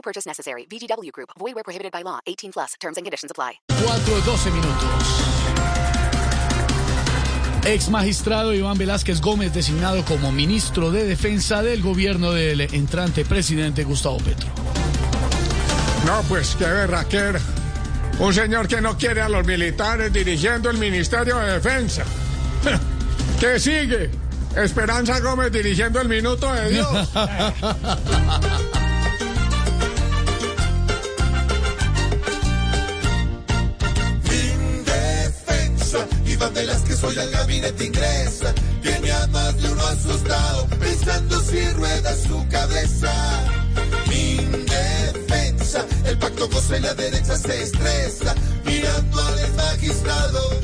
No purchase necessary. VGW Group. Void where prohibited by law. 18 plus. Terms and conditions apply. 4-12 minutos. Ex magistrado Iván Velázquez Gómez designado como ministro de Defensa del gobierno del entrante presidente Gustavo Petro. No, pues qué berraquera. Un señor que no quiere a los militares dirigiendo el Ministerio de Defensa. ¿Qué sigue? Esperanza Gómez dirigiendo el Minuto de Dios. Hoy al gabinete ingresa. Tiene a más de uno asustado, pensando si rueda su cabeza. Mi defensa, el pacto y la derecha se estresa. Mirando al magistrado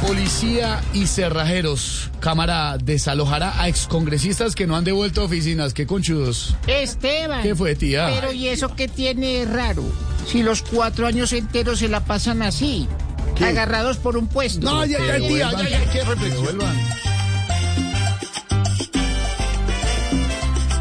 policía y cerrajeros, Cámara desalojará a excongresistas que no han devuelto oficinas. Qué conchudos. Esteban. ¿Qué fue, tía? Pero ¿y eso qué tiene raro? Si los cuatro años enteros se la pasan así, agarrados por un puesto. No, ya, ya, tía, ya, ya, qué reflexión.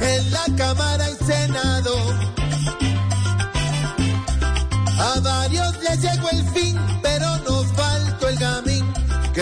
en la Cámara y Senado. A varios les llegó el fin, pero gamín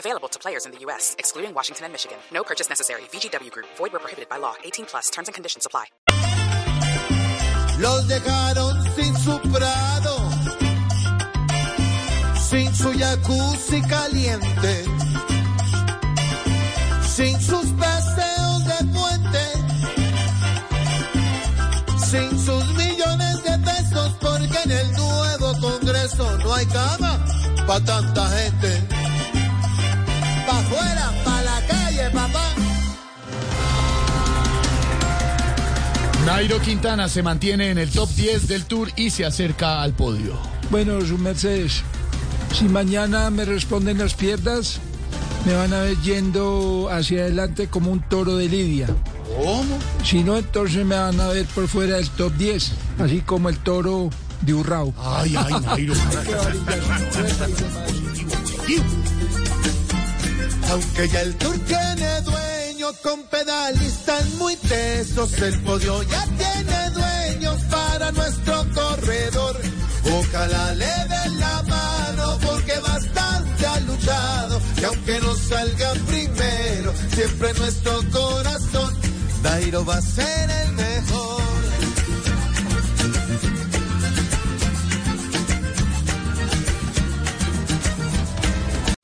Available to players in the U.S., excluding Washington and Michigan. No purchase necessary. VGW Group, void where prohibited by law. 18 plus terms and conditions apply. Los dejaron sin su prado, sin su jacuzzi caliente, sin sus paseos de puente, sin sus millones de pesos, porque en el nuevo Congreso no hay cama para tanta gente. Pa' afuera, pa' la calle, papá. Nairo Quintana se mantiene en el top 10 del Tour y se acerca al podio. Bueno, su mercedes, si mañana me responden las piernas, me van a ver yendo hacia adelante como un toro de lidia. ¿Cómo? Si no, entonces me van a ver por fuera del top 10, así como el toro de Urrao. Ay, ay, Nairo. Aunque ya el tour tiene dueño con pedalistas muy tesos, el podio ya tiene dueños para nuestro corredor. Ojalá le den la mano porque bastante ha luchado y aunque no salgan primero, siempre nuestro corazón, Dairo va a ser el mejor.